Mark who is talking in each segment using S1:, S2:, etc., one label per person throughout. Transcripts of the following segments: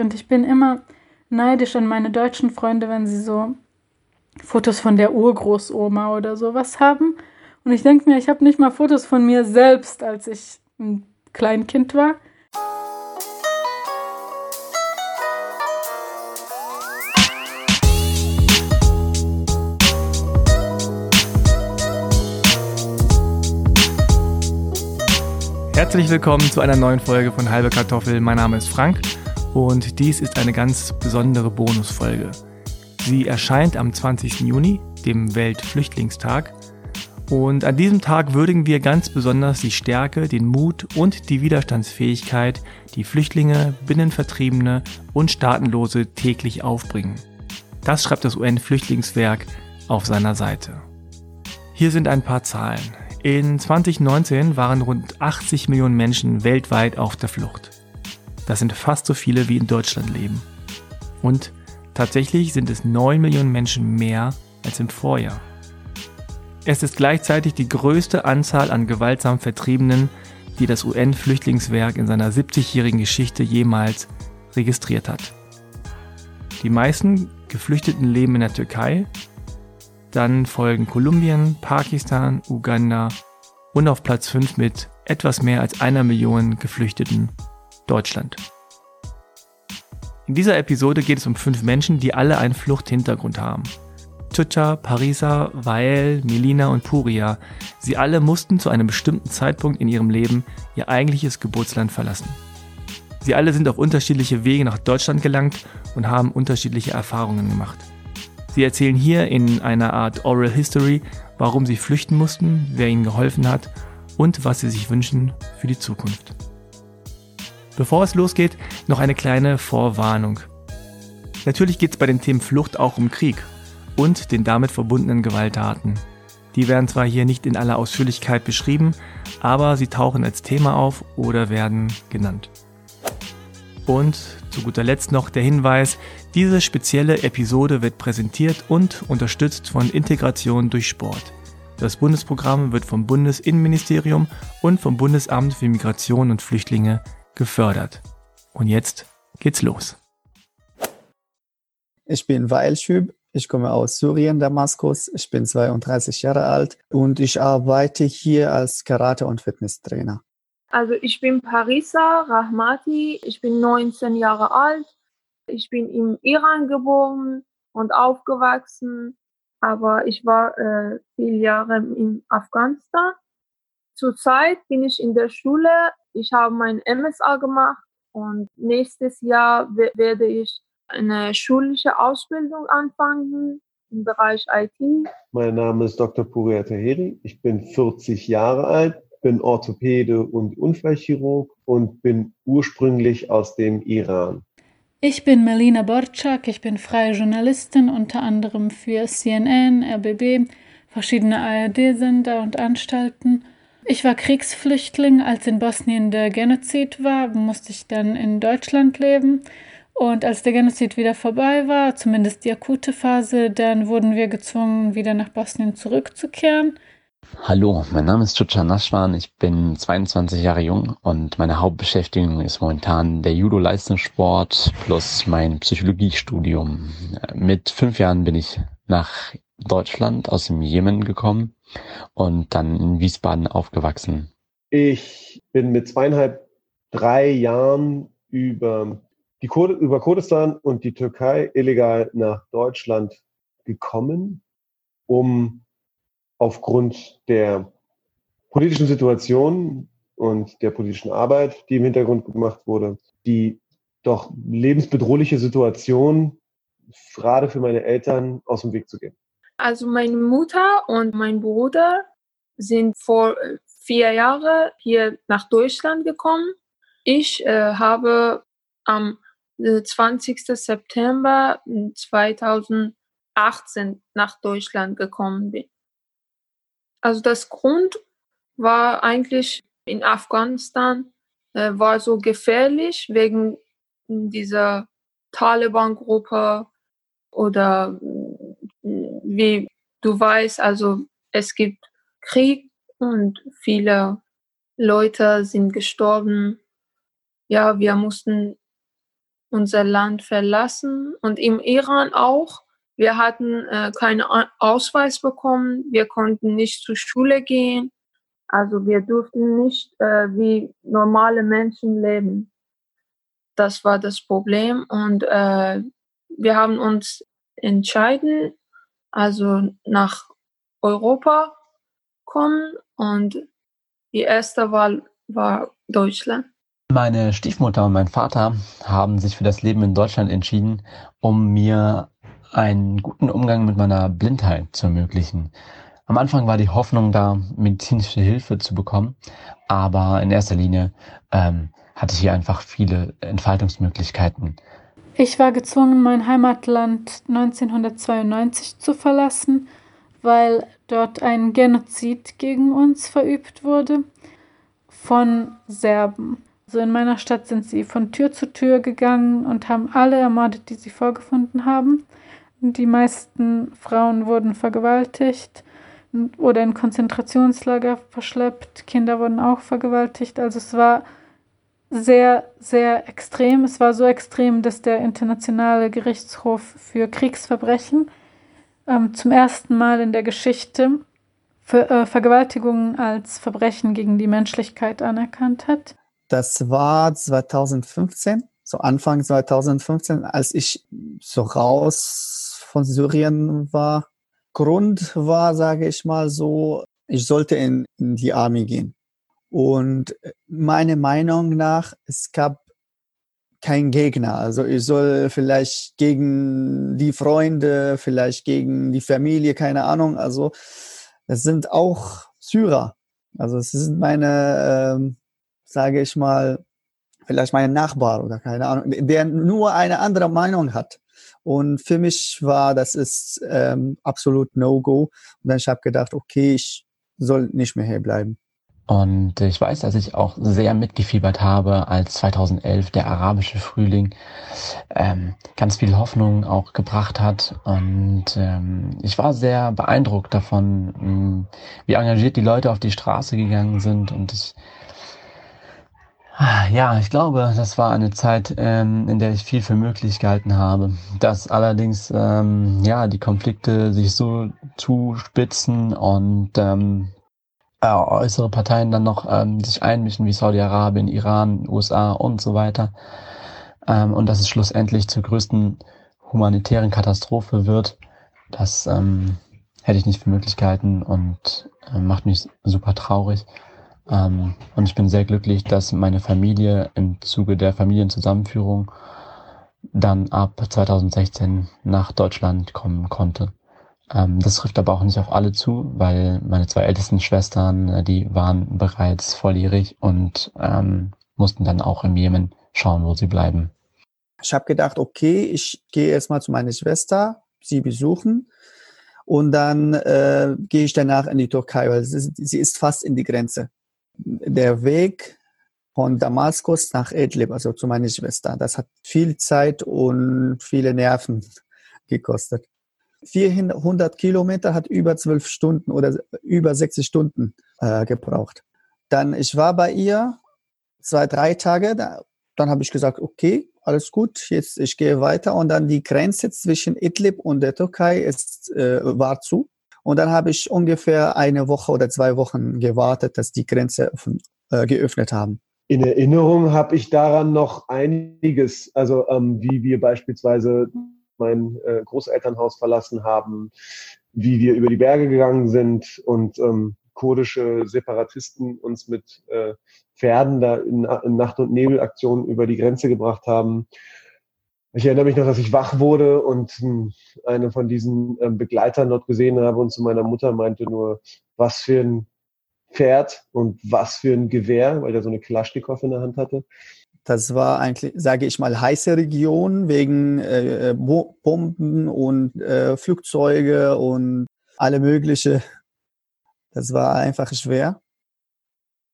S1: Und ich bin immer neidisch an meine deutschen Freunde, wenn sie so Fotos von der Urgroßoma oder sowas haben. Und ich denke mir, ich habe nicht mal Fotos von mir selbst, als ich ein Kleinkind war.
S2: Herzlich willkommen zu einer neuen Folge von Halbe Kartoffel. Mein Name ist Frank und dies ist eine ganz besondere Bonusfolge. Sie erscheint am 20. Juni, dem Weltflüchtlingstag. Und an diesem Tag würdigen wir ganz besonders die Stärke, den Mut und die Widerstandsfähigkeit, die Flüchtlinge, Binnenvertriebene und Staatenlose täglich aufbringen. Das schreibt das UN-Flüchtlingswerk auf seiner Seite. Hier sind ein paar Zahlen. In 2019 waren rund 80 Millionen Menschen weltweit auf der Flucht. Das sind fast so viele wie in Deutschland leben. Und tatsächlich sind es 9 Millionen Menschen mehr als im Vorjahr. Es ist gleichzeitig die größte Anzahl an gewaltsam Vertriebenen, die das UN-Flüchtlingswerk in seiner 70-jährigen Geschichte jemals registriert hat. Die meisten Geflüchteten leben in der Türkei, dann folgen Kolumbien, Pakistan, Uganda und auf Platz 5 mit etwas mehr als einer Million Geflüchteten Deutschland. In dieser Episode geht es um fünf Menschen, die alle einen Fluchthintergrund haben. Chucha, Parisa, Wael, Melina und Puria. Sie alle mussten zu einem bestimmten Zeitpunkt in ihrem Leben ihr eigentliches Geburtsland verlassen. Sie alle sind auf unterschiedliche Wege nach Deutschland gelangt und haben unterschiedliche Erfahrungen gemacht. Sie erzählen hier in einer Art Oral History, warum sie flüchten mussten, wer ihnen geholfen hat und was sie sich wünschen für die Zukunft. Bevor es losgeht, noch eine kleine Vorwarnung. Natürlich geht es bei den Themen Flucht auch um Krieg und den damit verbundenen Gewalttaten. Die werden zwar hier nicht in aller Ausführlichkeit beschrieben, aber sie tauchen als Thema auf oder werden genannt. Und zu guter Letzt noch der Hinweis, diese spezielle Episode wird präsentiert und unterstützt von Integration durch Sport. Das Bundesprogramm wird vom Bundesinnenministerium und vom Bundesamt für Migration und Flüchtlinge gefördert. Und jetzt geht's los.
S3: Ich bin Wael Schüb, ich komme aus Syrien, Damaskus. Ich bin 32 Jahre alt und ich arbeite hier als Karate- und Fitnesstrainer.
S4: Also ich bin Parisa Rahmati, ich bin 19 Jahre alt, ich bin im Iran geboren und aufgewachsen, aber ich war äh, viele Jahre in Afghanistan. Zurzeit bin ich in der Schule, ich habe mein MSA gemacht und nächstes Jahr werde ich eine schulische Ausbildung anfangen im Bereich IT.
S5: Mein Name ist Dr. Puria Taheri, ich bin 40 Jahre alt, bin Orthopäde und Unfallchirurg und bin ursprünglich aus dem Iran.
S1: Ich bin Melina Borczak, ich bin freie Journalistin, unter anderem für CNN, RBB, verschiedene ARD-Sender und Anstalten. Ich war Kriegsflüchtling, als in Bosnien der Genozid war, musste ich dann in Deutschland leben. Und als der Genozid wieder vorbei war, zumindest die akute Phase, dann wurden wir gezwungen, wieder nach Bosnien zurückzukehren.
S6: Hallo, mein Name ist Chucha Naschwan, ich bin 22 Jahre jung und meine Hauptbeschäftigung ist momentan der Judo-Leistungssport plus mein Psychologiestudium. Mit fünf Jahren bin ich nach Deutschland aus dem Jemen gekommen und dann in Wiesbaden aufgewachsen.
S5: Ich bin mit zweieinhalb, drei Jahren über, die Kur über Kurdistan und die Türkei illegal nach Deutschland gekommen, um aufgrund der politischen Situation und der politischen Arbeit, die im Hintergrund gemacht wurde, die doch lebensbedrohliche Situation gerade für meine Eltern aus dem Weg zu gehen.
S4: Also meine Mutter und mein Bruder sind vor vier Jahren hier nach Deutschland gekommen. Ich äh, habe am 20. September 2018 nach Deutschland gekommen bin. Also das Grund war eigentlich in Afghanistan äh, war so gefährlich wegen dieser Taliban-Gruppe oder wie du weißt, also es gibt Krieg und viele Leute sind gestorben. Ja, wir mussten unser Land verlassen und im Iran auch. Wir hatten äh, keinen Ausweis bekommen, wir konnten nicht zur Schule gehen, also wir durften nicht äh, wie normale Menschen leben. Das war das Problem und äh, wir haben uns entschieden, also nach Europa kommen und die erste Wahl war Deutschland.
S6: Meine Stiefmutter und mein Vater haben sich für das Leben in Deutschland entschieden, um mir einen guten Umgang mit meiner Blindheit zu ermöglichen. Am Anfang war die Hoffnung da, medizinische Hilfe zu bekommen, aber in erster Linie ähm, hatte ich hier einfach viele Entfaltungsmöglichkeiten.
S1: Ich war gezwungen, mein Heimatland 1992 zu verlassen, weil dort ein Genozid gegen uns verübt wurde von Serben. So in meiner Stadt sind sie von Tür zu Tür gegangen und haben alle ermordet, die sie vorgefunden haben. Die meisten Frauen wurden vergewaltigt oder in Konzentrationslager verschleppt. Kinder wurden auch vergewaltigt. Also es war sehr, sehr extrem. Es war so extrem, dass der Internationale Gerichtshof für Kriegsverbrechen ähm, zum ersten Mal in der Geschichte für, äh, Vergewaltigungen als Verbrechen gegen die Menschlichkeit anerkannt hat.
S3: Das war 2015, so Anfang 2015, als ich so raus von Syrien war. Grund war, sage ich mal so, ich sollte in, in die Armee gehen. Und meiner Meinung nach, es gab kein Gegner. Also ich soll vielleicht gegen die Freunde, vielleicht gegen die Familie, keine Ahnung. Also es sind auch Syrer. Also es sind meine ähm, sage ich mal, vielleicht mein Nachbar oder keine Ahnung, der nur eine andere Meinung hat. Und für mich war das ist ähm, absolut No-Go. Und dann ich habe gedacht, okay, ich soll nicht mehr hier bleiben.
S6: Und ich weiß, dass ich auch sehr mitgefiebert habe, als 2011 der arabische Frühling ähm, ganz viel Hoffnung auch gebracht hat. Und ähm, ich war sehr beeindruckt davon, mh, wie engagiert die Leute auf die Straße gegangen sind. Und ich ja, ich glaube, das war eine Zeit, ähm, in der ich viel für möglich gehalten habe. Dass allerdings ähm, ja die Konflikte sich so zuspitzen und ähm, äh, äußere Parteien dann noch ähm, sich einmischen wie Saudi-Arabien, Iran, USA und so weiter. Ähm, und dass es schlussendlich zur größten humanitären Katastrophe wird, das ähm, hätte ich nicht für möglich gehalten und äh, macht mich super traurig. Ähm, und ich bin sehr glücklich, dass meine Familie im Zuge der Familienzusammenführung dann ab 2016 nach Deutschland kommen konnte. Ähm, das trifft aber auch nicht auf alle zu, weil meine zwei ältesten Schwestern, äh, die waren bereits volljährig und ähm, mussten dann auch im Jemen schauen, wo sie bleiben.
S3: Ich habe gedacht, okay, ich gehe erstmal zu meiner Schwester, sie besuchen und dann äh, gehe ich danach in die Türkei, weil sie ist, sie ist fast in die Grenze der Weg von Damaskus nach Idlib, also zu meiner Schwester, das hat viel Zeit und viele Nerven gekostet. 400 Kilometer hat über zwölf Stunden oder über 60 Stunden äh, gebraucht. Dann, ich war bei ihr zwei, drei Tage, da, dann habe ich gesagt, okay, alles gut, jetzt ich gehe weiter und dann die Grenze zwischen Idlib und der Türkei ist, äh, war zu. Und dann habe ich ungefähr eine Woche oder zwei Wochen gewartet, dass die Grenze offen, äh, geöffnet haben.
S5: In Erinnerung habe ich daran noch einiges, also ähm, wie wir beispielsweise mein äh, Großelternhaus verlassen haben, wie wir über die Berge gegangen sind und ähm, kurdische Separatisten uns mit äh, Pferden da in, in Nacht- und Nebelaktionen über die Grenze gebracht haben. Ich erinnere mich noch, dass ich wach wurde und hm, eine von diesen ähm, Begleitern dort gesehen habe und zu meiner Mutter meinte nur, was für ein Pferd und was für ein Gewehr, weil er so eine Kalaschnikow in der Hand hatte.
S3: Das war eigentlich, sage ich mal, heiße Region wegen äh, Bomben und äh, Flugzeuge und alle mögliche. Das war einfach schwer.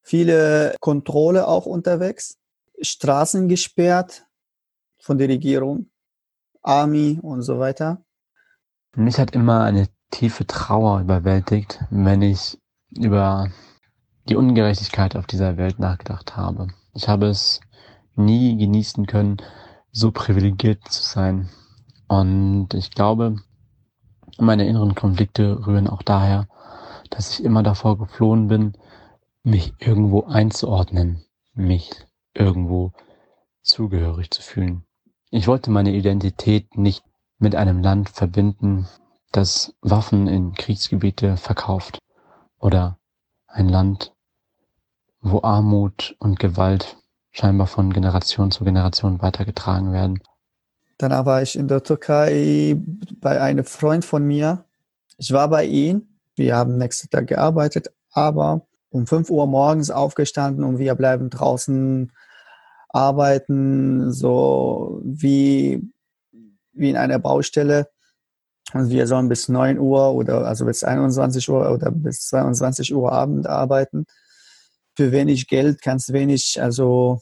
S3: Viele Kontrolle auch unterwegs, Straßen gesperrt, von der Regierung, Army und so weiter?
S6: Mich hat immer eine tiefe Trauer überwältigt, wenn ich über die Ungerechtigkeit auf dieser Welt nachgedacht habe. Ich habe es nie genießen können, so privilegiert zu sein. Und ich glaube, meine inneren Konflikte rühren auch daher, dass ich immer davor geflohen bin, mich irgendwo einzuordnen, mich irgendwo zugehörig zu fühlen. Ich wollte meine Identität nicht mit einem Land verbinden, das Waffen in Kriegsgebiete verkauft oder ein Land, wo Armut und Gewalt scheinbar von Generation zu Generation weitergetragen werden.
S3: Danach war ich in der Türkei bei einem Freund von mir. Ich war bei ihm. Wir haben nächsten Tag gearbeitet, aber um 5 Uhr morgens aufgestanden und wir bleiben draußen arbeiten, so wie, wie in einer Baustelle. Und wir sollen bis 9 Uhr oder also bis 21 Uhr oder bis 22 Uhr Abend arbeiten. Für wenig Geld, ganz wenig, also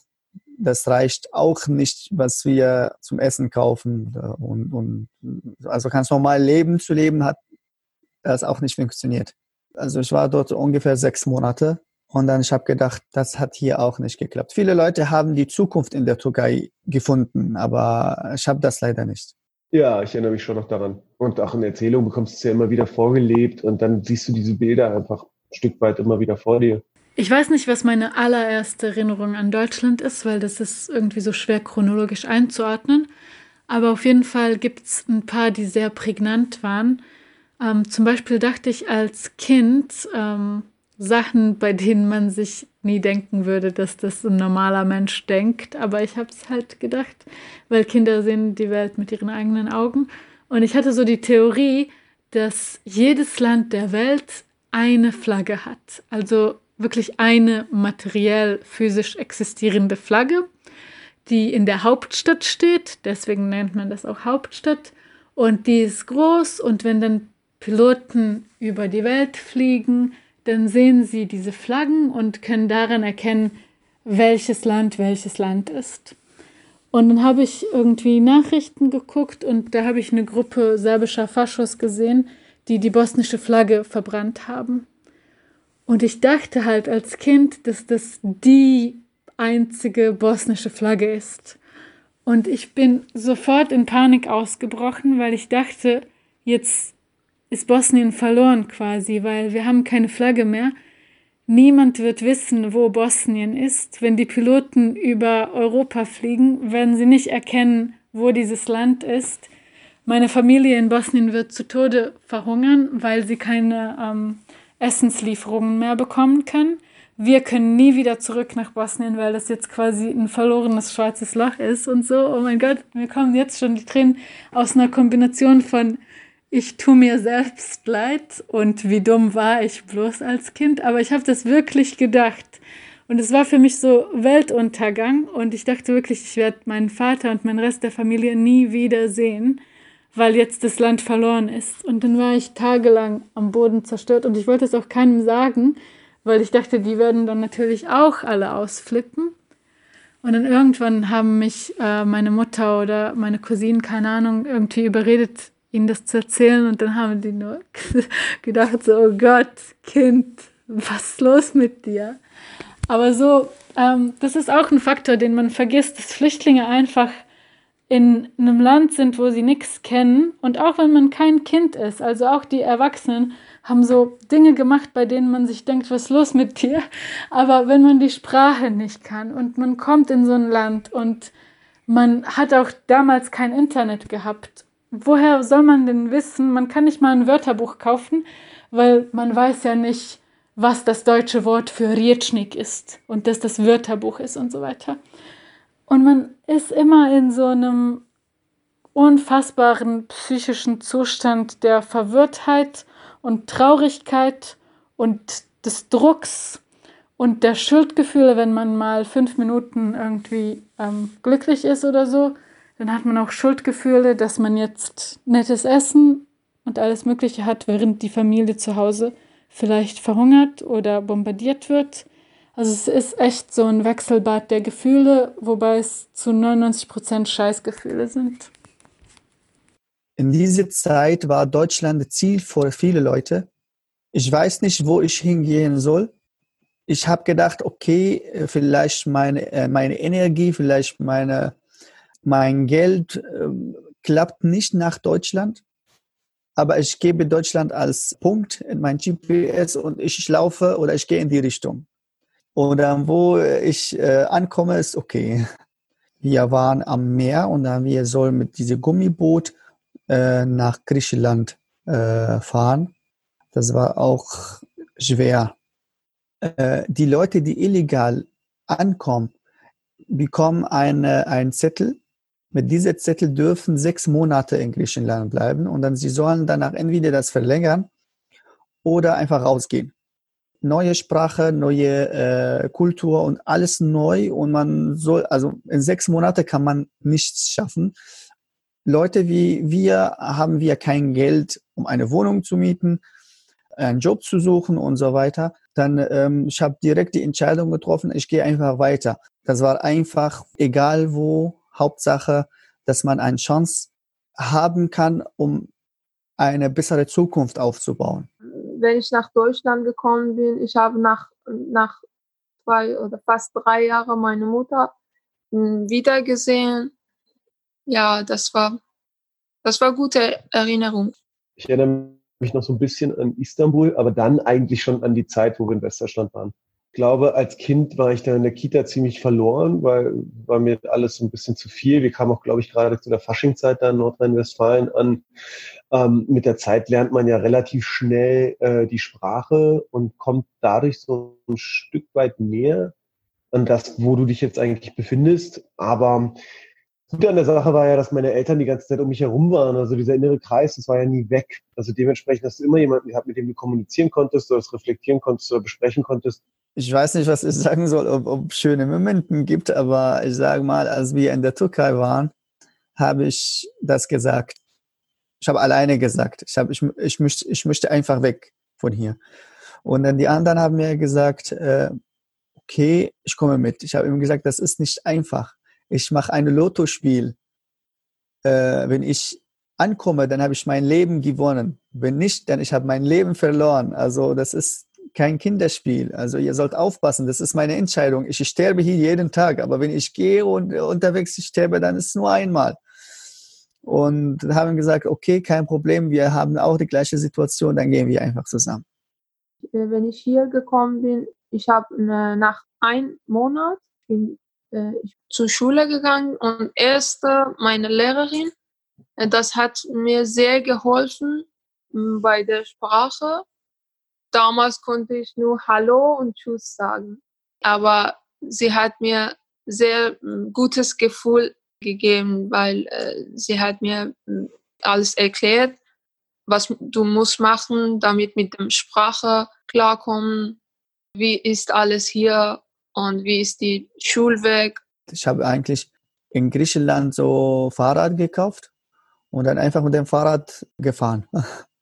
S3: das reicht auch nicht, was wir zum Essen kaufen. Und, und also ganz normal Leben zu leben hat das auch nicht funktioniert. Also ich war dort ungefähr sechs Monate und dann ich habe gedacht, das hat hier auch nicht geklappt. Viele Leute haben die Zukunft in der Türkei gefunden, aber ich habe das leider nicht.
S5: Ja, ich erinnere mich schon noch daran. Und auch in Erzählungen bekommst du es ja immer wieder vorgelebt und dann siehst du diese Bilder einfach ein Stück weit immer wieder vor dir.
S1: Ich weiß nicht, was meine allererste Erinnerung an Deutschland ist, weil das ist irgendwie so schwer chronologisch einzuordnen. Aber auf jeden Fall gibt es ein paar, die sehr prägnant waren. Ähm, zum Beispiel dachte ich als Kind ähm, Sachen, bei denen man sich nie denken würde, dass das ein normaler Mensch denkt. Aber ich habe es halt gedacht, weil Kinder sehen die Welt mit ihren eigenen Augen. Und ich hatte so die Theorie, dass jedes Land der Welt eine Flagge hat. Also wirklich eine materiell physisch existierende Flagge, die in der Hauptstadt steht. Deswegen nennt man das auch Hauptstadt. Und die ist groß und wenn dann Piloten über die Welt fliegen, dann sehen sie diese Flaggen und können daran erkennen, welches Land welches Land ist. Und dann habe ich irgendwie Nachrichten geguckt und da habe ich eine Gruppe serbischer Faschos gesehen, die die bosnische Flagge verbrannt haben. Und ich dachte halt als Kind, dass das die einzige bosnische Flagge ist. Und ich bin sofort in Panik ausgebrochen, weil ich dachte, jetzt ist Bosnien verloren quasi, weil wir haben keine Flagge mehr. Niemand wird wissen, wo Bosnien ist. Wenn die Piloten über Europa fliegen, werden sie nicht erkennen, wo dieses Land ist. Meine Familie in Bosnien wird zu Tode verhungern, weil sie keine ähm, Essenslieferungen mehr bekommen können. Wir können nie wieder zurück nach Bosnien, weil das jetzt quasi ein verlorenes schwarzes Loch ist und so. Oh mein Gott, mir kommen jetzt schon die Tränen aus einer Kombination von ich tue mir selbst leid und wie dumm war ich bloß als Kind, aber ich habe das wirklich gedacht. Und es war für mich so Weltuntergang und ich dachte wirklich, ich werde meinen Vater und meinen Rest der Familie nie wieder sehen, weil jetzt das Land verloren ist. Und dann war ich tagelang am Boden zerstört und ich wollte es auch keinem sagen, weil ich dachte, die werden dann natürlich auch alle ausflippen. Und dann irgendwann haben mich äh, meine Mutter oder meine Cousinen, keine Ahnung, irgendwie überredet, ihnen das zu erzählen und dann haben die nur gedacht so, oh Gott, Kind, was ist los mit dir? Aber so, ähm, das ist auch ein Faktor, den man vergisst, dass Flüchtlinge einfach in einem Land sind, wo sie nichts kennen und auch wenn man kein Kind ist, also auch die Erwachsenen haben so Dinge gemacht, bei denen man sich denkt, was ist los mit dir? Aber wenn man die Sprache nicht kann und man kommt in so ein Land und man hat auch damals kein Internet gehabt woher soll man denn wissen? Man kann nicht mal ein Wörterbuch kaufen, weil man weiß ja nicht, was das deutsche Wort für Rietschnik ist und dass das Wörterbuch ist und so weiter. Und man ist immer in so einem unfassbaren psychischen Zustand der Verwirrtheit und Traurigkeit und des Drucks und der Schuldgefühle, wenn man mal fünf Minuten irgendwie ähm, glücklich ist oder so. Dann hat man auch Schuldgefühle, dass man jetzt nettes Essen und alles Mögliche hat, während die Familie zu Hause vielleicht verhungert oder bombardiert wird. Also es ist echt so ein Wechselbad der Gefühle, wobei es zu 99 Prozent Scheißgefühle sind.
S3: In dieser Zeit war Deutschland Ziel für viele Leute. Ich weiß nicht, wo ich hingehen soll. Ich habe gedacht, okay, vielleicht meine, äh, meine Energie, vielleicht meine mein Geld äh, klappt nicht nach Deutschland, aber ich gebe Deutschland als Punkt in mein GPS und ich laufe oder ich gehe in die Richtung. Oder wo ich äh, ankomme, ist okay. Wir waren am Meer und dann wir sollen mit diesem Gummiboot äh, nach Griechenland äh, fahren. Das war auch schwer. Äh, die Leute, die illegal ankommen, bekommen eine, einen Zettel. Mit diesem Zettel dürfen sechs Monate in Griechenland bleiben und dann sie sollen danach entweder das verlängern oder einfach rausgehen neue Sprache, neue äh, Kultur und alles neu und man soll, also in sechs Monate kann man nichts schaffen. Leute wie wir haben wir kein Geld, um eine Wohnung zu mieten, einen Job zu suchen und so weiter. Dann ähm, ich habe direkt die Entscheidung getroffen, ich gehe einfach weiter. Das war einfach egal wo, Hauptsache, dass man eine Chance haben kann, um eine bessere Zukunft aufzubauen
S4: wenn ich nach Deutschland gekommen bin, ich habe nach, nach zwei oder fast drei Jahren meine Mutter hm, wiedergesehen. Ja, das war, das war gute Erinnerung.
S5: Ich erinnere mich noch so ein bisschen an Istanbul, aber dann eigentlich schon an die Zeit, wo wir in Westdeutschland waren glaube, als Kind war ich da in der Kita ziemlich verloren, weil war mir alles so ein bisschen zu viel. Wir kamen auch, glaube ich, gerade zu der Faschingzeit da in Nordrhein-Westfalen an. Ähm, mit der Zeit lernt man ja relativ schnell äh, die Sprache und kommt dadurch so ein Stück weit näher an das, wo du dich jetzt eigentlich befindest. Aber gut an der Sache war ja, dass meine Eltern die ganze Zeit um mich herum waren. Also dieser innere Kreis, das war ja nie weg. Also dementsprechend hast du immer jemanden gehabt, mit dem du kommunizieren konntest, du das reflektieren konntest oder besprechen konntest
S3: ich weiß nicht, was ich sagen soll, ob, ob schöne Momente gibt, aber ich sage mal, als wir in der Türkei waren, habe ich das gesagt. Ich habe alleine gesagt, ich, habe, ich, ich, möchte, ich möchte einfach weg von hier. Und dann die anderen haben mir gesagt, äh, okay, ich komme mit. Ich habe ihm gesagt, das ist nicht einfach. Ich mache ein Lottospiel. Äh, wenn ich ankomme, dann habe ich mein Leben gewonnen. Wenn nicht, dann ich habe mein Leben verloren. Also das ist kein Kinderspiel. Also ihr sollt aufpassen, das ist meine Entscheidung. Ich sterbe hier jeden Tag, aber wenn ich gehe und unterwegs sterbe, dann ist es nur einmal. Und haben gesagt, okay, kein Problem, wir haben auch die gleiche Situation, dann gehen wir einfach zusammen.
S4: Äh, wenn ich hier gekommen bin, ich habe äh, nach einem Monat bin äh, zur Schule gegangen und erste meine Lehrerin, das hat mir sehr geholfen bei der Sprache damals konnte ich nur Hallo und Tschüss sagen. Aber sie hat mir sehr hm, gutes Gefühl gegeben, weil äh, sie hat mir hm, alles erklärt, was du musst machen, damit mit dem Sprache klarkommen, wie ist alles hier und wie ist die Schulweg.
S3: Ich habe eigentlich in Griechenland so Fahrrad gekauft und dann einfach mit dem Fahrrad gefahren.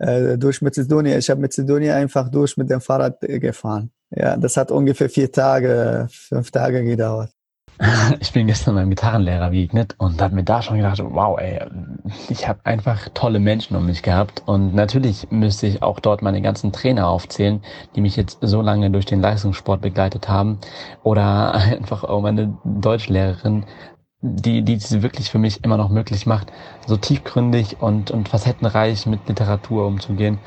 S3: Äh, durch Mazedonien. Ich habe Mazedonien einfach durch mit dem Fahrrad gefahren. Ja, das hat ungefähr vier Tage, fünf Tage gedauert.
S6: Ich bin gestern beim Gitarrenlehrer begegnet und habe mir da schon gedacht, wow, ey, ich habe einfach tolle Menschen um mich gehabt und natürlich müsste ich auch dort meine ganzen Trainer aufzählen, die mich jetzt so lange durch den Leistungssport begleitet haben oder einfach auch meine Deutschlehrerin, die, die es wirklich für mich immer noch möglich macht, so tiefgründig und, und facettenreich mit Literatur umzugehen.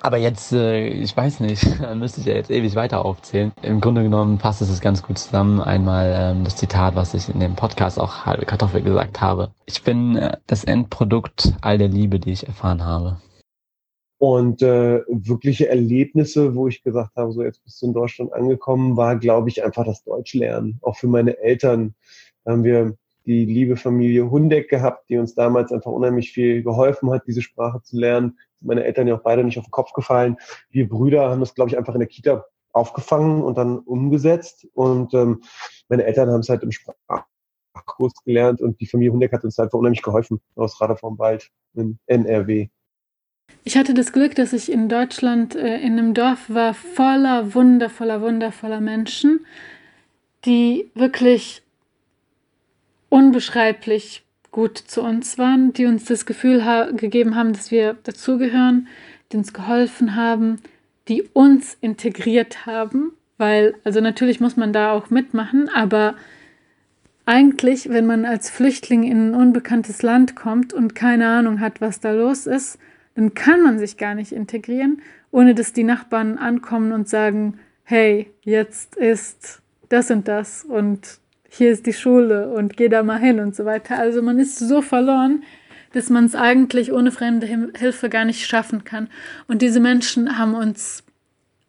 S6: Aber jetzt, äh, ich weiß nicht, müsste ich ja jetzt ewig weiter aufzählen. Im Grunde genommen passt es ganz gut zusammen. Einmal ähm, das Zitat, was ich in dem Podcast auch halbe Kartoffel gesagt habe. Ich bin äh, das Endprodukt all der Liebe, die ich erfahren habe.
S5: Und äh, wirkliche Erlebnisse, wo ich gesagt habe, so jetzt bist du in Deutschland angekommen, war, glaube ich, einfach das Deutschlernen. Auch für meine Eltern haben wir die liebe Familie Hundeck gehabt, die uns damals einfach unheimlich viel geholfen hat, diese Sprache zu lernen. Meine Eltern ja auch beide nicht auf den Kopf gefallen. Wir Brüder haben das, glaube ich, einfach in der Kita aufgefangen und dann umgesetzt. Und ähm, meine Eltern haben es halt im Sprachkurs gelernt und die Familie Hundeck hat uns einfach unheimlich geholfen aus Radar vom Wald in NRW.
S1: Ich hatte das Glück, dass ich in Deutschland äh, in einem Dorf war, voller wundervoller, wundervoller Menschen, die wirklich unbeschreiblich gut zu uns waren, die uns das Gefühl ha gegeben haben, dass wir dazugehören, die uns geholfen haben, die uns integriert haben, weil, also natürlich muss man da auch mitmachen, aber eigentlich, wenn man als Flüchtling in ein unbekanntes Land kommt und keine Ahnung hat, was da los ist, dann kann man sich gar nicht integrieren, ohne dass die Nachbarn ankommen und sagen, hey, jetzt ist das und das und hier ist die Schule und geh da mal hin und so weiter. Also man ist so verloren, dass man es eigentlich ohne fremde Hilfe gar nicht schaffen kann. Und diese Menschen haben uns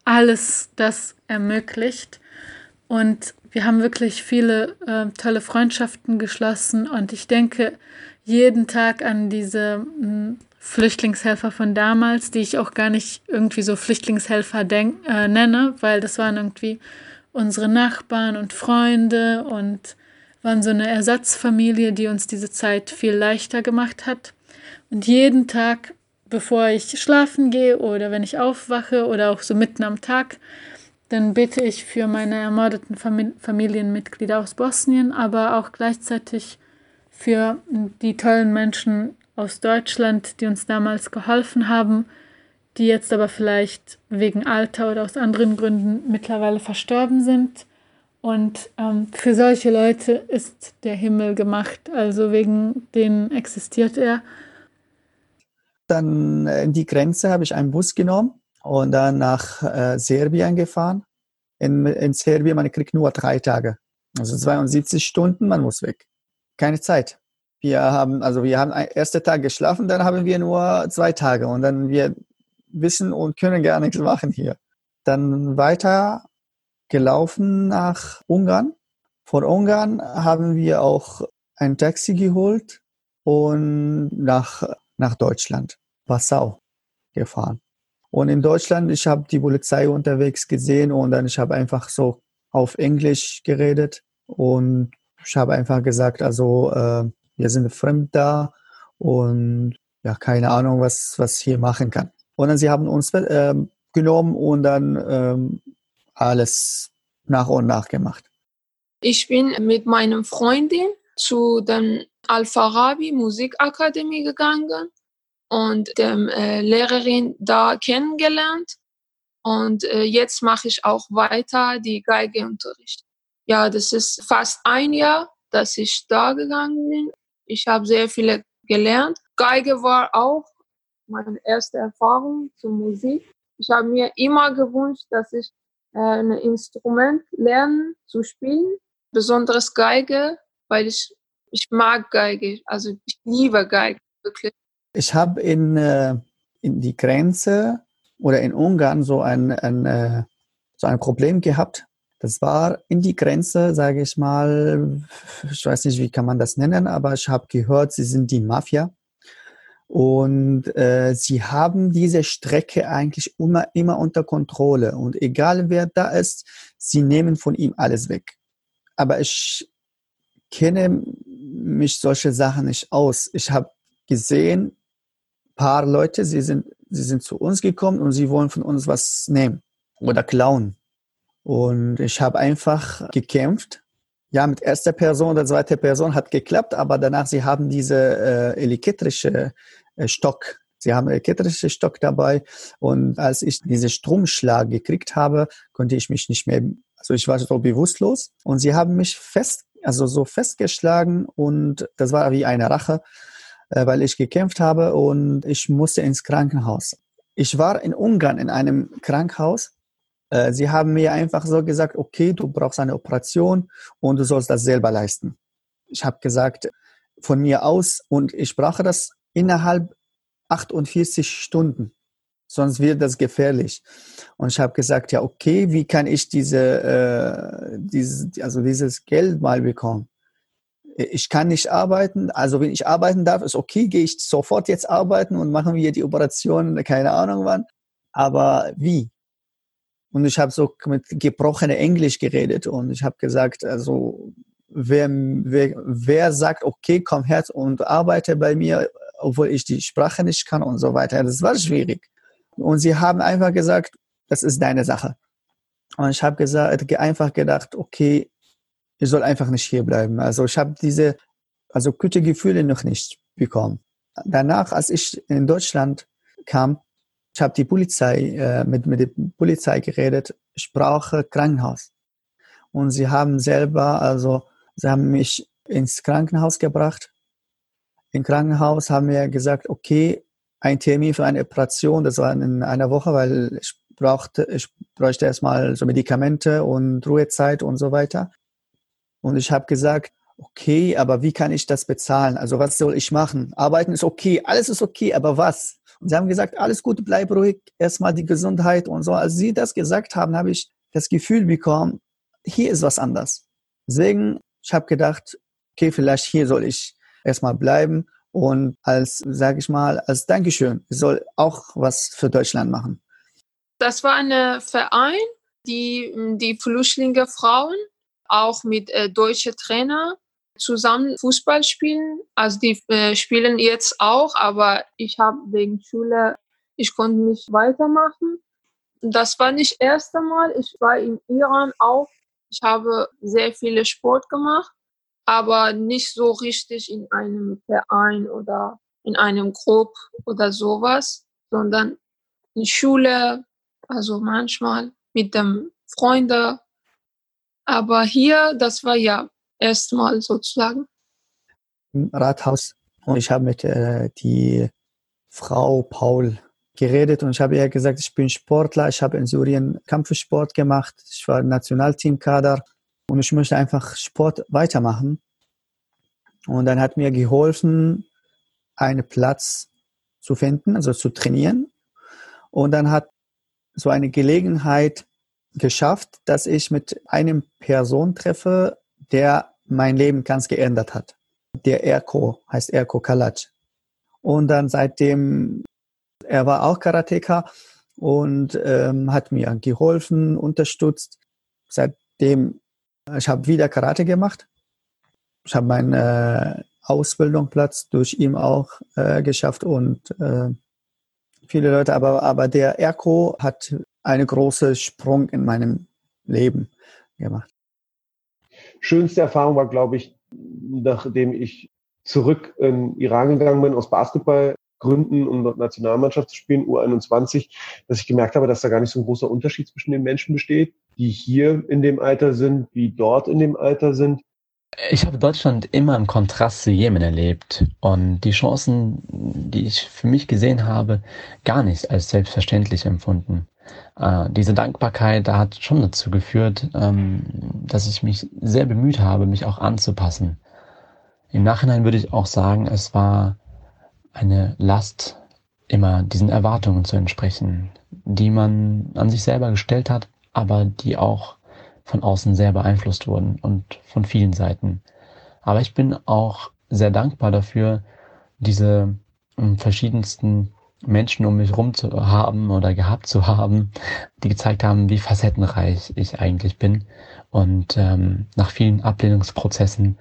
S1: alles das ermöglicht. Und wir haben wirklich viele äh, tolle Freundschaften geschlossen. Und ich denke jeden Tag an diese hm, Flüchtlingshelfer von damals, die ich auch gar nicht irgendwie so Flüchtlingshelfer denk, äh, nenne, weil das waren irgendwie unsere Nachbarn und Freunde und waren so eine Ersatzfamilie, die uns diese Zeit viel leichter gemacht hat. Und jeden Tag, bevor ich schlafen gehe oder wenn ich aufwache oder auch so mitten am Tag, dann bete ich für meine ermordeten Familienmitglieder aus Bosnien, aber auch gleichzeitig für die tollen Menschen aus Deutschland, die uns damals geholfen haben, die jetzt aber vielleicht wegen Alter oder aus anderen Gründen mittlerweile verstorben sind. Und ähm, für solche Leute ist der Himmel gemacht, also wegen denen existiert er.
S3: Dann in äh, die Grenze habe ich einen Bus genommen und dann nach äh, Serbien gefahren. In, in Serbien, man kriegt nur drei Tage. Also 72 Stunden, man muss weg. Keine Zeit. Wir haben, also wir haben ersten Tag geschlafen, dann haben wir nur zwei Tage und dann wir wissen und können gar nichts machen hier. Dann weiter gelaufen nach Ungarn. Von Ungarn haben wir auch ein Taxi geholt und nach, nach Deutschland, Passau gefahren. Und in Deutschland, ich habe die Polizei unterwegs gesehen und dann ich habe einfach so auf Englisch geredet und ich habe einfach gesagt, also äh, wir sind fremd da und ja, keine Ahnung, was was hier machen kann. Und dann sie haben uns äh, genommen und dann ähm, alles nach und nach gemacht.
S4: Ich bin mit meiner Freundin zu der Al-Farabi Musikakademie gegangen und der äh, Lehrerin da kennengelernt. Und äh, jetzt mache ich auch weiter die Geigeunterricht. Ja, das ist fast ein Jahr, dass ich da gegangen bin. Ich habe sehr viele gelernt. Geige war auch meine erste Erfahrung zur Musik. Ich habe mir immer gewünscht, dass ich äh, ein Instrument lernen zu spielen, besonders Geige, weil ich, ich mag Geige, also ich liebe Geige, wirklich.
S3: Ich habe in, äh, in die Grenze oder in Ungarn so ein, ein, äh, so ein Problem gehabt. Das war in die Grenze, sage ich mal, ich weiß nicht, wie kann man das nennen, aber ich habe gehört, sie sind die Mafia. Und äh, sie haben diese Strecke eigentlich immer, immer unter Kontrolle. Und egal wer da ist, sie nehmen von ihm alles weg. Aber ich kenne mich solche Sachen nicht aus. Ich habe gesehen, paar Leute, sie sind, sie sind zu uns gekommen und sie wollen von uns was nehmen oder klauen. Und ich habe einfach gekämpft. Ja, mit erster Person oder zweiter Person hat geklappt, aber danach, sie haben diese äh, elektrische äh, Stock. Sie haben elektrische Stock dabei und als ich diese Stromschlag gekriegt habe, konnte ich mich nicht mehr, also ich war so bewusstlos und sie haben mich fest, also so festgeschlagen und das war wie eine Rache, äh, weil ich gekämpft habe und ich musste ins Krankenhaus. Ich war in Ungarn in einem Krankenhaus. Äh, sie haben mir einfach so gesagt, okay, du brauchst eine Operation und du sollst das selber leisten. Ich habe gesagt, von mir aus und ich brauche das innerhalb 48 Stunden. Sonst wird das gefährlich. Und ich habe gesagt, ja, okay, wie kann ich diese, äh, dieses, also dieses Geld mal bekommen? Ich kann nicht arbeiten, also wenn ich arbeiten darf, ist okay, gehe ich sofort jetzt arbeiten und machen wir die Operation, keine Ahnung wann. Aber wie? Und ich habe so mit gebrochenem Englisch geredet und ich habe gesagt, also wer, wer, wer sagt, okay, komm her und arbeite bei mir, obwohl ich die Sprache nicht kann und so weiter. Das war schwierig. Und sie haben einfach gesagt, das ist deine Sache. Und ich habe einfach gedacht, okay, ich soll einfach nicht hier bleiben. Also ich habe diese, also gute Gefühle noch nicht bekommen. Danach, als ich in Deutschland kam, ich habe die Polizei äh, mit mit der Polizei geredet. Ich brauche Krankenhaus. Und sie haben selber, also sie haben mich ins Krankenhaus gebracht. Im Krankenhaus haben wir gesagt, okay, ein Termin für eine Operation, das war in einer Woche, weil ich brauchte, ich bräuchte erstmal so Medikamente und Ruhezeit und so weiter. Und ich habe gesagt, okay, aber wie kann ich das bezahlen? Also was soll ich machen? Arbeiten ist okay, alles ist okay, aber was? Und sie haben gesagt, alles gut, bleib ruhig, erstmal die Gesundheit und so. Als sie das gesagt haben, habe ich das Gefühl bekommen, hier ist was anders. Deswegen, ich habe gedacht, okay, vielleicht hier soll ich erstmal bleiben und als, sage ich mal, als Dankeschön, ich soll auch was für Deutschland machen.
S4: Das war ein Verein, die die Flüchtlinge Frauen auch mit äh, deutschen Trainer zusammen Fußball spielen. Also die äh, spielen jetzt auch, aber ich habe wegen Schule, ich konnte nicht weitermachen. Das war nicht das erste Mal. Ich war in Iran auch. Ich habe sehr viele Sport gemacht, aber nicht so richtig in einem Verein oder in einem Grupp oder sowas, sondern in Schule, also manchmal mit dem Freunde. Aber hier, das war ja erstmal sozusagen.
S3: Im Rathaus. Und ich habe mit äh, die Frau Paul geredet und ich habe ihr gesagt, ich bin Sportler, ich habe in Syrien Kampfsport gemacht, ich war Nationalteamkader und ich möchte einfach Sport weitermachen. Und dann hat mir geholfen, einen Platz zu finden, also zu trainieren. Und dann hat so eine Gelegenheit geschafft, dass ich mit einem Person treffe, der mein Leben ganz geändert hat. Der Erko heißt Erko Kalac. Und dann seitdem, er war auch Karateka und ähm, hat mir geholfen, unterstützt. Seitdem, ich habe wieder Karate gemacht. Ich habe meinen äh, Ausbildungsplatz durch ihn auch äh, geschafft und äh, viele Leute, aber, aber der Erko hat einen großen Sprung in meinem Leben gemacht.
S5: Schönste Erfahrung war, glaube ich, nachdem ich zurück in Iran gegangen bin, aus Basketballgründen, um dort Nationalmannschaft zu spielen, U21, dass ich gemerkt habe, dass da gar nicht so ein großer Unterschied zwischen den Menschen besteht, die hier in dem Alter sind, wie dort in dem Alter sind.
S6: Ich habe Deutschland immer im Kontrast zu Jemen erlebt und die Chancen, die ich für mich gesehen habe, gar nicht als selbstverständlich empfunden. Äh, diese Dankbarkeit da hat schon dazu geführt, ähm, dass ich mich sehr bemüht habe, mich auch anzupassen. Im Nachhinein würde ich auch sagen, es war eine Last, immer diesen Erwartungen zu entsprechen, die man an sich selber gestellt hat, aber die auch von außen sehr beeinflusst wurden und von vielen Seiten. Aber ich bin auch sehr dankbar dafür, diese ähm, verschiedensten Menschen um mich rum zu haben oder gehabt zu haben, die gezeigt haben, wie facettenreich ich eigentlich bin. Und ähm, nach vielen Ablehnungsprozessen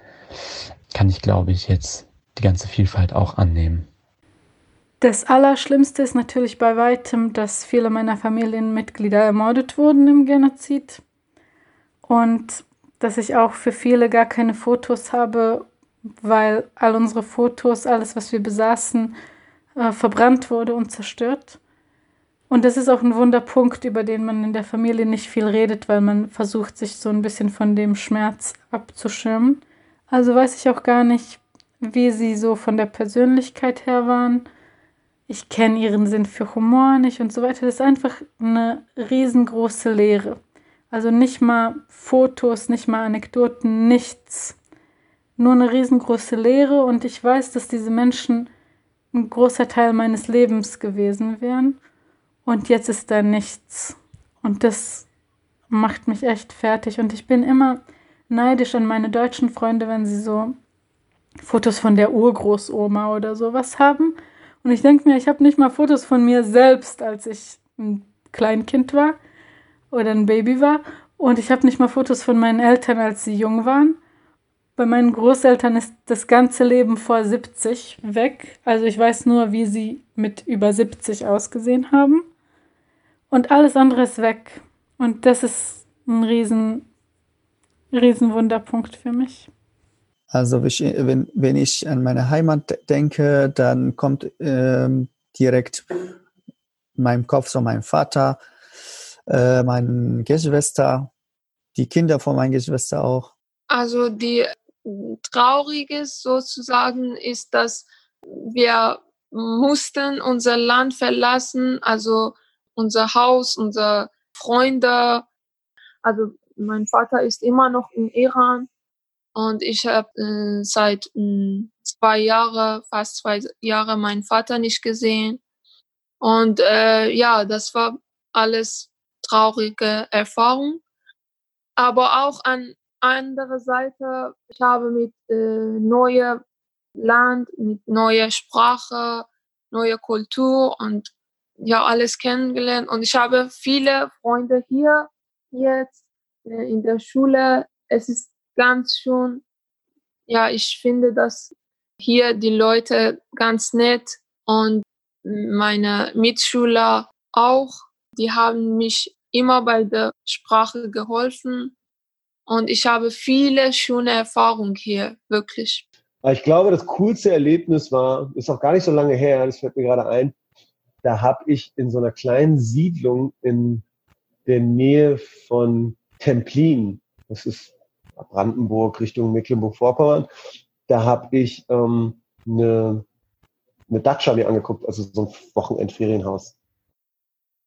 S6: kann ich, glaube ich, jetzt die ganze Vielfalt auch annehmen.
S1: Das Allerschlimmste ist natürlich bei weitem, dass viele meiner Familienmitglieder ermordet wurden im Genozid und dass ich auch für viele gar keine Fotos habe, weil all unsere Fotos, alles, was wir besaßen, äh, verbrannt wurde und zerstört. Und das ist auch ein Wunderpunkt, über den man in der Familie nicht viel redet, weil man versucht, sich so ein bisschen von dem Schmerz abzuschirmen. Also weiß ich auch gar nicht, wie sie so von der Persönlichkeit her waren. Ich kenne ihren Sinn für Humor nicht und so weiter. Das ist einfach eine riesengroße Lehre. Also nicht mal Fotos, nicht mal Anekdoten, nichts. Nur eine riesengroße Lehre und ich weiß, dass diese Menschen ein großer Teil meines Lebens gewesen wären und jetzt ist da nichts. Und das macht mich echt fertig und ich bin immer neidisch an meine deutschen Freunde, wenn sie so Fotos von der Urgroßoma oder sowas haben. Und ich denke mir, ich habe nicht mal Fotos von mir selbst, als ich ein Kleinkind war oder ein Baby war. Und ich habe nicht mal Fotos von meinen Eltern, als sie jung waren. Bei meinen Großeltern ist das ganze Leben vor 70 weg. Also ich weiß nur, wie sie mit über 70 ausgesehen haben. Und alles andere ist weg. Und das ist ein riesen, riesen Wunderpunkt für mich.
S3: Also wenn, wenn ich an meine Heimat denke, dann kommt ähm, direkt in meinem Kopf so mein Vater, äh, meine Geschwister, die Kinder von meinen Geschwistern auch.
S4: Also die Trauriges sozusagen ist, dass wir mussten unser Land verlassen, also unser Haus, unsere Freunde. Also mein Vater ist immer noch im Iran und ich habe äh, seit äh, zwei Jahren, fast zwei Jahre meinen Vater nicht gesehen. Und äh, ja, das war alles traurige Erfahrung. Aber auch an anderer Seite, ich habe mit äh, neuer Land, mit neuer Sprache, neuer Kultur und ja alles kennengelernt. Und ich habe viele Freunde hier jetzt äh, in der Schule. Es ist ganz schön. Ja, ich finde, dass hier die Leute ganz nett und meine Mitschüler auch, die haben mich immer bei der Sprache geholfen und ich habe viele schöne Erfahrungen hier, wirklich.
S5: Ich glaube, das coolste Erlebnis war, ist auch gar nicht so lange her, das fällt mir gerade ein, da habe ich in so einer kleinen Siedlung in der Nähe von Templin, das ist Brandenburg Richtung Mecklenburg-Vorpommern, da habe ich ähm, eine, eine Datscha mir angeguckt, also so ein Wochenendferienhaus.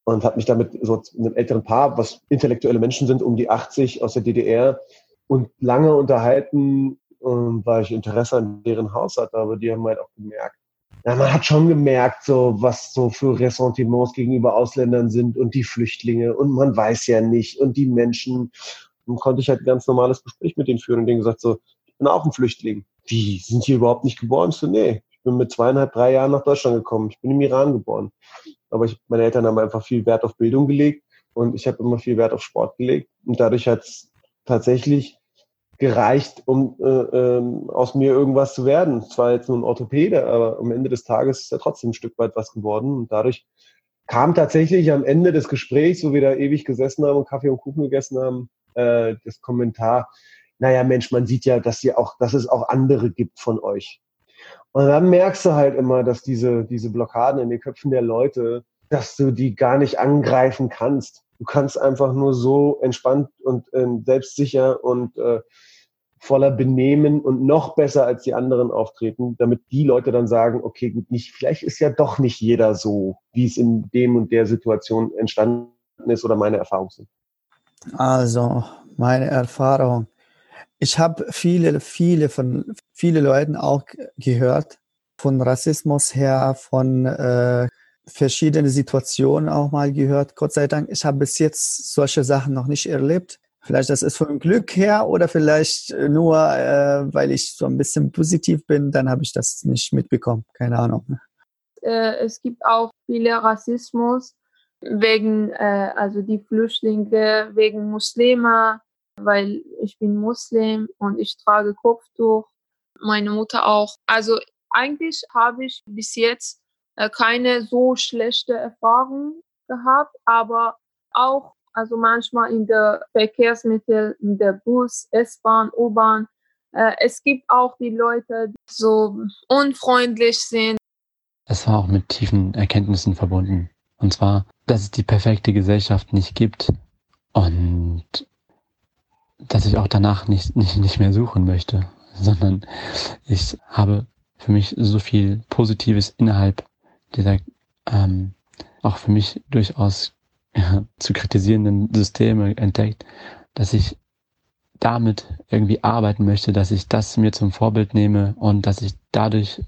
S5: Und habe mich damit so einem älteren Paar, was intellektuelle Menschen sind, um die 80 aus der DDR, und lange unterhalten, weil ich Interesse an deren Haus hatte, aber die haben halt auch gemerkt, ja, man hat schon gemerkt, so was so für Ressentiments gegenüber Ausländern sind und die Flüchtlinge und man weiß ja nicht und die Menschen dann konnte ich halt ein ganz normales Gespräch mit denen führen und denen gesagt so, ich bin auch ein Flüchtling. Wie, sind hier überhaupt nicht geboren? Ich so, nee, ich bin mit zweieinhalb, drei Jahren nach Deutschland gekommen. Ich bin im Iran geboren. Aber ich, meine Eltern haben einfach viel Wert auf Bildung gelegt und ich habe immer viel Wert auf Sport gelegt. Und dadurch hat es tatsächlich gereicht, um äh, ähm, aus mir irgendwas zu werden. Zwar jetzt nur ein Orthopäde, aber am Ende des Tages ist ja trotzdem ein Stück weit was geworden. Und dadurch kam tatsächlich am Ende des Gesprächs, wo wir da ewig gesessen haben und Kaffee und Kuchen gegessen haben, äh, das Kommentar, naja Mensch, man sieht ja, dass, ihr auch, dass es auch andere gibt von euch. Und dann merkst du halt immer, dass diese, diese Blockaden in den Köpfen der Leute, dass du die gar nicht angreifen kannst. Du kannst einfach nur so entspannt und äh, selbstsicher und äh, voller Benehmen und noch besser als die anderen auftreten, damit die Leute dann sagen, okay, gut, nicht, vielleicht ist ja doch nicht jeder so, wie es in dem und der Situation entstanden ist oder meine Erfahrungen sind.
S3: Also, meine Erfahrung. Ich habe viele, viele von viele Leuten auch gehört, von Rassismus her, von äh, verschiedenen Situationen auch mal gehört. Gott sei Dank, ich habe bis jetzt solche Sachen noch nicht erlebt. Vielleicht das ist vom Glück her oder vielleicht nur, äh, weil ich so ein bisschen positiv bin, dann habe ich das nicht mitbekommen. Keine Ahnung.
S4: Äh, es gibt auch viele Rassismus wegen, äh, also die Flüchtlinge, wegen Muslime, weil ich bin Muslim und ich trage Kopftuch, meine Mutter auch. Also eigentlich habe ich bis jetzt äh, keine so schlechte Erfahrung gehabt, aber auch also manchmal in der Verkehrsmittel, in der Bus, S-Bahn, U-Bahn. Äh, es gibt auch die Leute, die so unfreundlich sind.
S6: Es war auch mit tiefen Erkenntnissen verbunden. Und zwar, dass es die perfekte Gesellschaft nicht gibt und dass ich auch danach nicht, nicht, nicht mehr suchen möchte, sondern ich habe für mich so viel Positives innerhalb dieser ähm, auch für mich durchaus ja, zu kritisierenden Systeme entdeckt, dass ich damit irgendwie arbeiten möchte, dass ich das mir zum Vorbild nehme und dass ich dadurch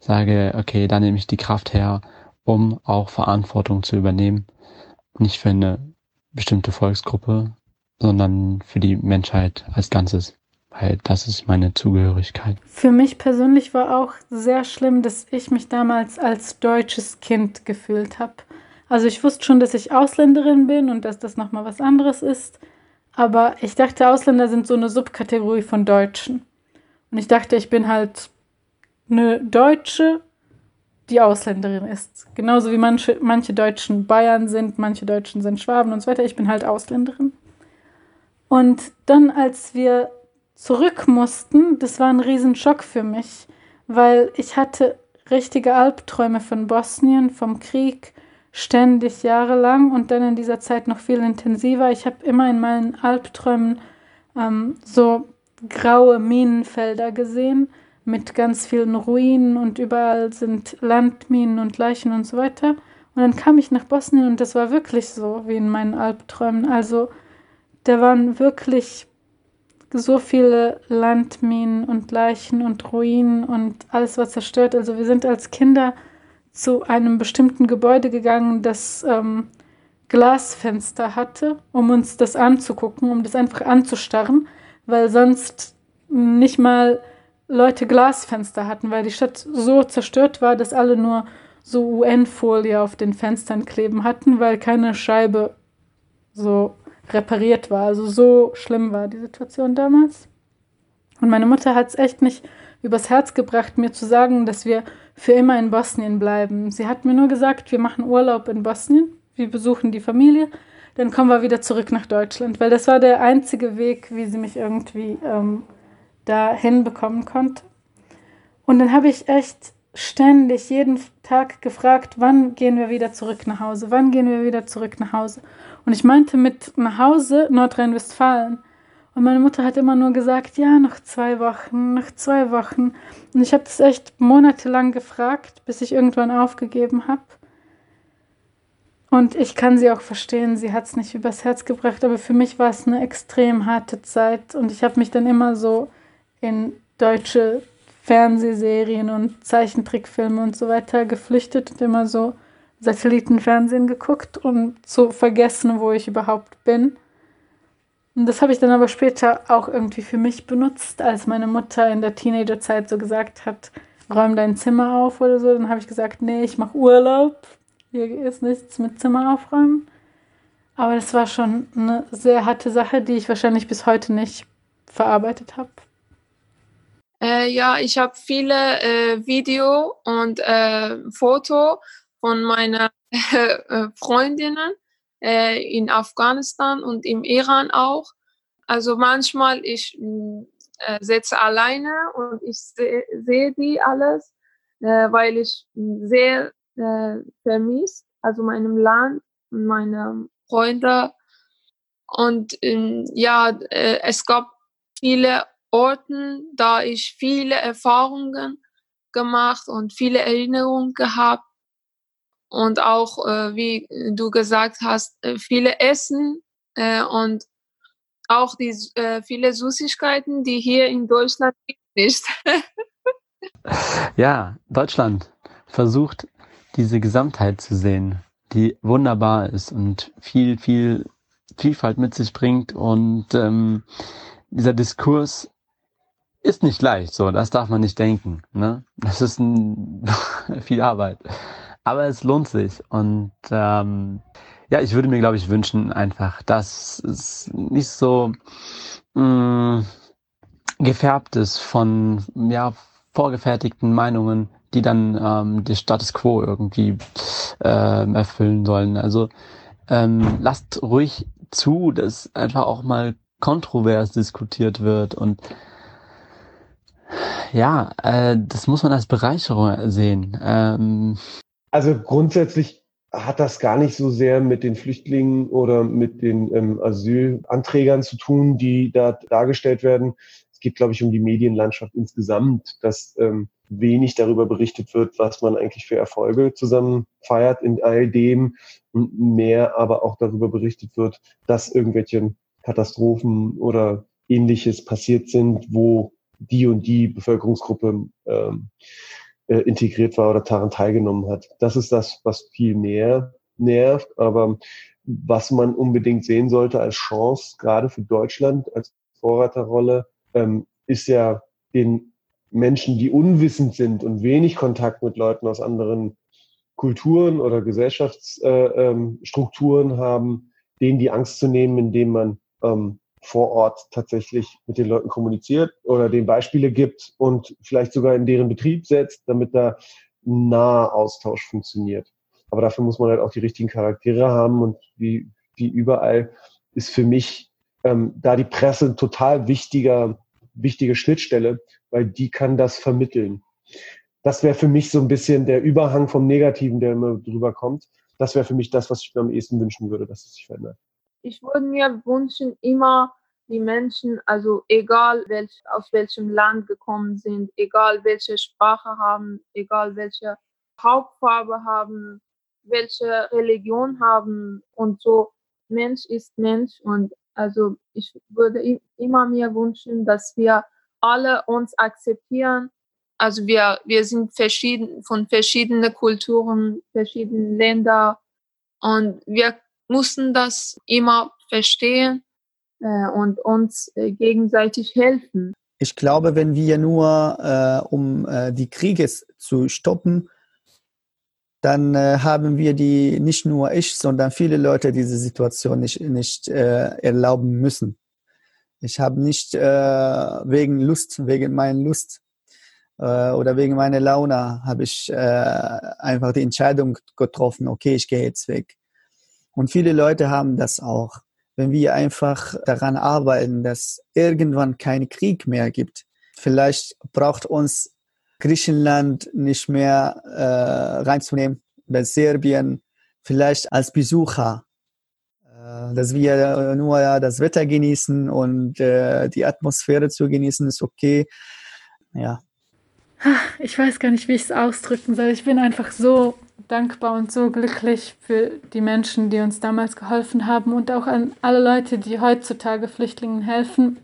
S6: sage, okay, da nehme ich die Kraft her, um auch Verantwortung zu übernehmen. Nicht für eine bestimmte Volksgruppe, sondern für die Menschheit als Ganzes. Weil das ist meine Zugehörigkeit.
S1: Für mich persönlich war auch sehr schlimm, dass ich mich damals als deutsches Kind gefühlt habe. Also ich wusste schon, dass ich Ausländerin bin und dass das nochmal was anderes ist. Aber ich dachte, Ausländer sind so eine Subkategorie von Deutschen. Und ich dachte, ich bin halt eine Deutsche die Ausländerin ist. Genauso wie manche, manche Deutschen Bayern sind, manche Deutschen sind Schwaben und so weiter. Ich bin halt Ausländerin. Und dann, als wir zurück mussten, das war ein Riesenschock für mich, weil ich hatte richtige Albträume von Bosnien, vom Krieg, ständig jahrelang und dann in dieser Zeit noch viel intensiver. Ich habe immer in meinen Albträumen ähm, so graue Minenfelder gesehen mit ganz vielen Ruinen und überall sind Landminen und Leichen und so weiter. Und dann kam ich nach Bosnien und das war wirklich so wie in meinen Albträumen. Also da waren wirklich so viele Landminen und Leichen und Ruinen und alles war zerstört. Also wir sind als Kinder zu einem bestimmten Gebäude gegangen, das ähm, Glasfenster hatte, um uns das anzugucken, um das einfach anzustarren, weil sonst nicht mal Leute Glasfenster hatten, weil die Stadt so zerstört war, dass alle nur so UN-Folie auf den Fenstern kleben hatten, weil keine Scheibe so repariert war. Also so schlimm war die Situation damals. Und meine Mutter hat es echt nicht übers Herz gebracht, mir zu sagen, dass wir für immer in Bosnien bleiben. Sie hat mir nur gesagt, wir machen Urlaub in Bosnien, wir besuchen die Familie, dann kommen wir wieder zurück nach Deutschland, weil das war der einzige Weg, wie sie mich irgendwie ähm, da hinbekommen konnte. Und dann habe ich echt ständig jeden Tag gefragt, wann gehen wir wieder zurück nach Hause, wann gehen wir wieder zurück nach Hause. Und ich meinte mit nach Hause Nordrhein-Westfalen. Und meine Mutter hat immer nur gesagt, ja, noch zwei Wochen, noch zwei Wochen. Und ich habe das echt monatelang gefragt, bis ich irgendwann aufgegeben habe. Und ich kann sie auch verstehen, sie hat es nicht übers Herz gebracht, aber für mich war es eine extrem harte Zeit und ich habe mich dann immer so in deutsche Fernsehserien und Zeichentrickfilme und so weiter geflüchtet und immer so Satellitenfernsehen geguckt, um zu vergessen, wo ich überhaupt bin. Und das habe ich dann aber später auch irgendwie für mich benutzt, als meine Mutter in der Teenagerzeit so gesagt hat, räum dein Zimmer auf oder so. Dann habe ich gesagt, nee, ich mache Urlaub. Hier ist nichts mit Zimmer aufräumen. Aber das war schon eine sehr harte Sache, die ich wahrscheinlich bis heute nicht verarbeitet habe.
S4: Äh, ja, ich habe viele äh, Video und äh, Foto von meinen äh, Freundinnen äh, in Afghanistan und im Iran auch. Also manchmal ich äh, sitze alleine und ich sehe seh die alles, äh, weil ich sehr äh, vermisst, also meinem Land und meine Freunde. Und ähm, ja, äh, es gab viele Orten, da ich viele Erfahrungen gemacht und viele Erinnerungen gehabt und auch, äh, wie du gesagt hast, äh, viele Essen äh, und auch die äh, viele Süßigkeiten, die hier in Deutschland nicht.
S6: ja, Deutschland versucht diese Gesamtheit zu sehen, die wunderbar ist und viel, viel Vielfalt mit sich bringt und ähm, dieser Diskurs ist nicht leicht, so, das darf man nicht denken. Ne? Das ist ein, viel Arbeit aber es lohnt sich. Und ähm, ja, ich würde mir, glaube ich, wünschen einfach, dass es nicht so mh, mm, gefärbt ist von ja, vorgefertigten Meinungen, die dann ähm, den Status quo irgendwie ähm, erfüllen sollen. Also ähm, lasst ruhig zu, dass einfach auch mal kontrovers diskutiert wird und ja, äh, das muss man als Bereicherung sehen. Ähm,
S5: also grundsätzlich hat das gar nicht so sehr mit den Flüchtlingen oder mit den ähm, Asylanträgern zu tun, die da dargestellt werden. Es geht, glaube ich, um die Medienlandschaft insgesamt, dass ähm, wenig darüber berichtet wird, was man eigentlich für Erfolge zusammen feiert in all dem und mehr aber auch darüber berichtet wird, dass irgendwelche Katastrophen oder ähnliches passiert sind, wo die und die Bevölkerungsgruppe ähm, äh, integriert war oder daran teilgenommen hat. Das ist das, was viel mehr nervt, aber was man unbedingt sehen sollte als Chance, gerade für Deutschland als Vorreiterrolle, ähm, ist ja den Menschen, die unwissend sind und wenig Kontakt mit Leuten aus anderen Kulturen oder Gesellschaftsstrukturen äh, ähm, haben, denen die Angst zu nehmen, indem man ähm, vor Ort tatsächlich mit den Leuten kommuniziert oder den Beispiele gibt und vielleicht sogar in deren Betrieb setzt, damit da nahe Austausch funktioniert. Aber dafür muss man halt auch die richtigen Charaktere haben und wie, wie überall ist für mich ähm, da die Presse ein total wichtiger, wichtige Schnittstelle, weil die kann das vermitteln. Das wäre für mich so ein bisschen der Überhang vom Negativen, der immer drüber kommt. Das wäre für mich das, was ich mir am ehesten wünschen würde, dass es sich verändert
S4: ich würde mir wünschen, immer die Menschen, also egal welch, aus welchem Land gekommen sind, egal welche Sprache haben, egal welche Hauptfarbe haben, welche Religion haben und so, Mensch ist Mensch und also ich würde immer mir wünschen, dass wir alle uns akzeptieren. Also wir, wir sind verschieden, von verschiedenen Kulturen, verschiedenen Ländern und wir mussten das immer verstehen äh, und uns äh, gegenseitig helfen.
S3: Ich glaube, wenn wir nur, äh, um äh, die Kriege zu stoppen, dann äh, haben wir die, nicht nur ich, sondern viele Leute diese Situation nicht, nicht äh, erlauben müssen. Ich habe nicht äh, wegen Lust, wegen meiner Lust äh, oder wegen meiner Laune habe ich äh, einfach die Entscheidung getroffen, okay, ich gehe jetzt weg. Und viele Leute haben das auch. Wenn wir einfach daran arbeiten, dass irgendwann kein Krieg mehr gibt, vielleicht braucht uns Griechenland nicht mehr äh, reinzunehmen, bei Serbien vielleicht als Besucher, äh, dass wir nur ja, das Wetter genießen und äh, die Atmosphäre zu genießen, ist okay. Ja.
S1: Ich weiß gar nicht, wie ich es ausdrücken soll. Ich bin einfach so dankbar und so glücklich für die Menschen, die uns damals geholfen haben und auch an alle Leute, die heutzutage Flüchtlingen helfen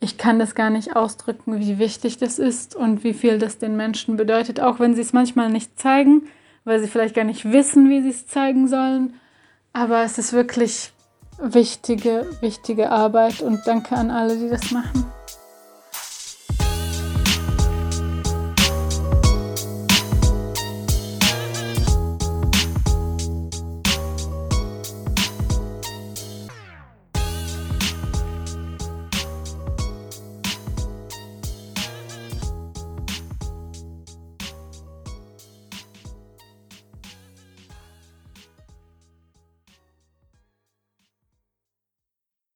S1: ich kann das gar nicht ausdrücken, wie wichtig das ist und wie viel das den Menschen bedeutet, auch wenn sie es manchmal nicht zeigen, weil sie vielleicht gar nicht wissen, wie sie es zeigen sollen. Aber es ist wirklich wichtige, wichtige Arbeit und danke an alle, die das machen.